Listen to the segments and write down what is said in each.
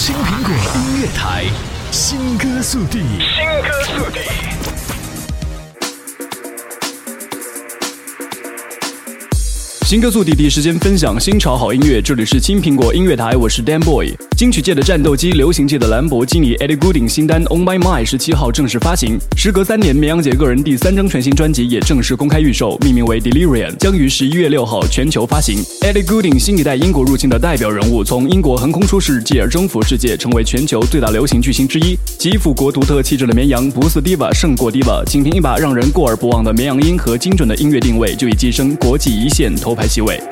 青苹果音乐台，新歌速递，新歌速递。新歌速递第一时间分享新潮好音乐，这里是青苹果音乐台，我是 Dan Boy。金曲界的战斗机，流行界的兰博基尼，Eddie Gooding 新单《On My Mind》十七号正式发行。时隔三年，绵羊姐个人第三张全新专辑也正式公开预售，命名为《Delirium》，将于十一月六号全球发行。Eddie Gooding 新一代英国入侵的代表人物，从英国横空出世，继而征服世界，成为全球最大流行巨星之一。集复国独特气质的绵羊，不似 Diva 胜过 Diva，仅凭一把让人过耳不忘的绵羊音和精准的音乐定位，就已跻身国际一线头。排席位，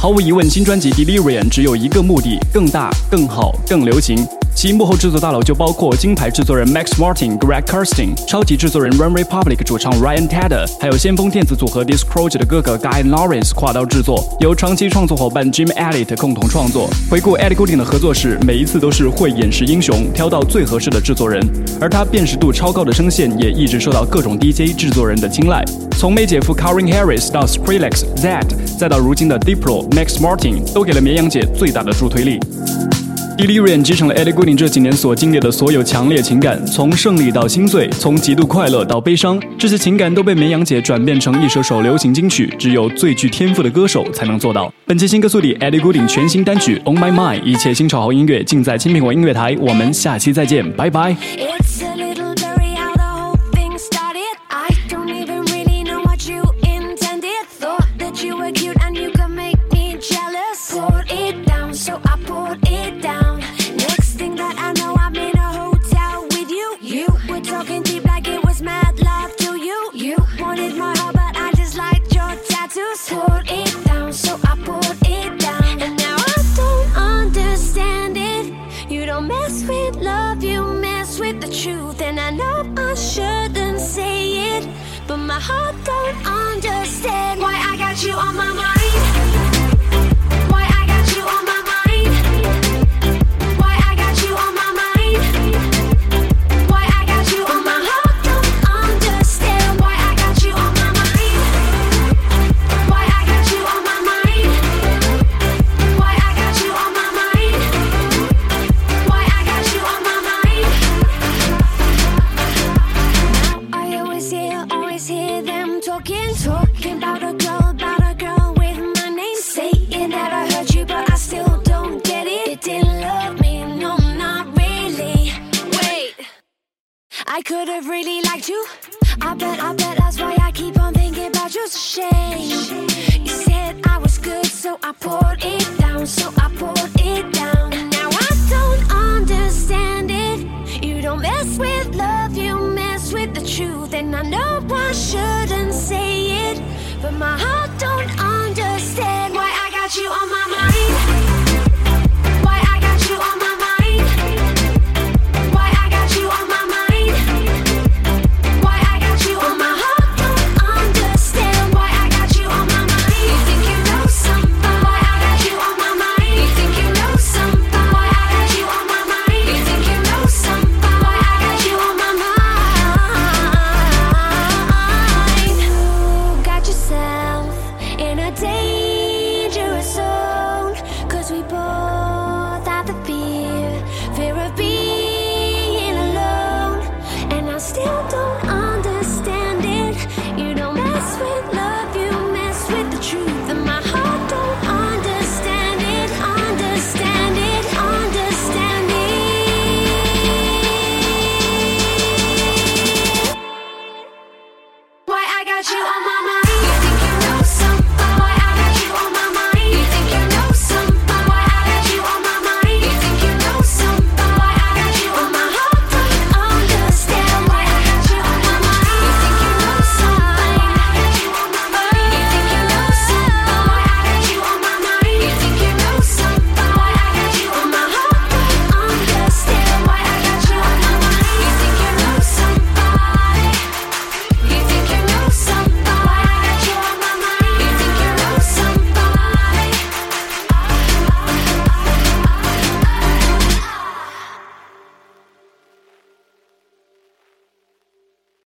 毫无疑问，新专辑《Delirium》只有一个目的：更大、更好、更流行。其幕后制作大佬就包括金牌制作人 Max Martin、Greg Kurstin，超级制作人 Run Republic 主唱 Ryan Tedder，还有先锋电子组合 discroje 的哥哥 Guy Lawrence 跨刀制作，由长期创作伙伴 Jim Elliott 共同创作。回顾 Eddie Gooding 的合作史，每一次都是慧眼识英雄，挑到最合适的制作人，而他辨识度超高的声线也一直受到各种 DJ 制作人的青睐。从梅姐夫 c a r i n Harris 到 Skrillex、Zed，再到如今的 Diplo、Max Martin，都给了绵羊姐最大的助推力。《Delirium》继承了 Eddie Gooding 这几年所经历的所有强烈情感，从胜利到心碎，从极度快乐到悲伤，这些情感都被绵羊姐转变成一首首流行金曲，只有最具天赋的歌手才能做到。本期新歌速递，Eddie Gooding 全新单曲《On My Mind》，一切新潮好音乐尽在青苹果音乐台，我们下期再见，拜拜。talking deep like it was mad love to you. You wanted my heart, but I just liked your tattoos. Put it down, so I put it down. And now I don't understand it. You don't mess with love, you mess with the truth. And I know I shouldn't say it, but my heart don't understand why I got you on my mind. I heard you, but I still don't get it. It didn't love me, no, not really. Wait. I could have really liked you. I bet, I bet that's why I keep on thinking about you. A shame. You said I was good, so I poured it down, so I poured it down. And now I don't understand it. You don't mess with love, you mess with the truth. And I know I shouldn't say it, but my heart don't understand got you on my mind.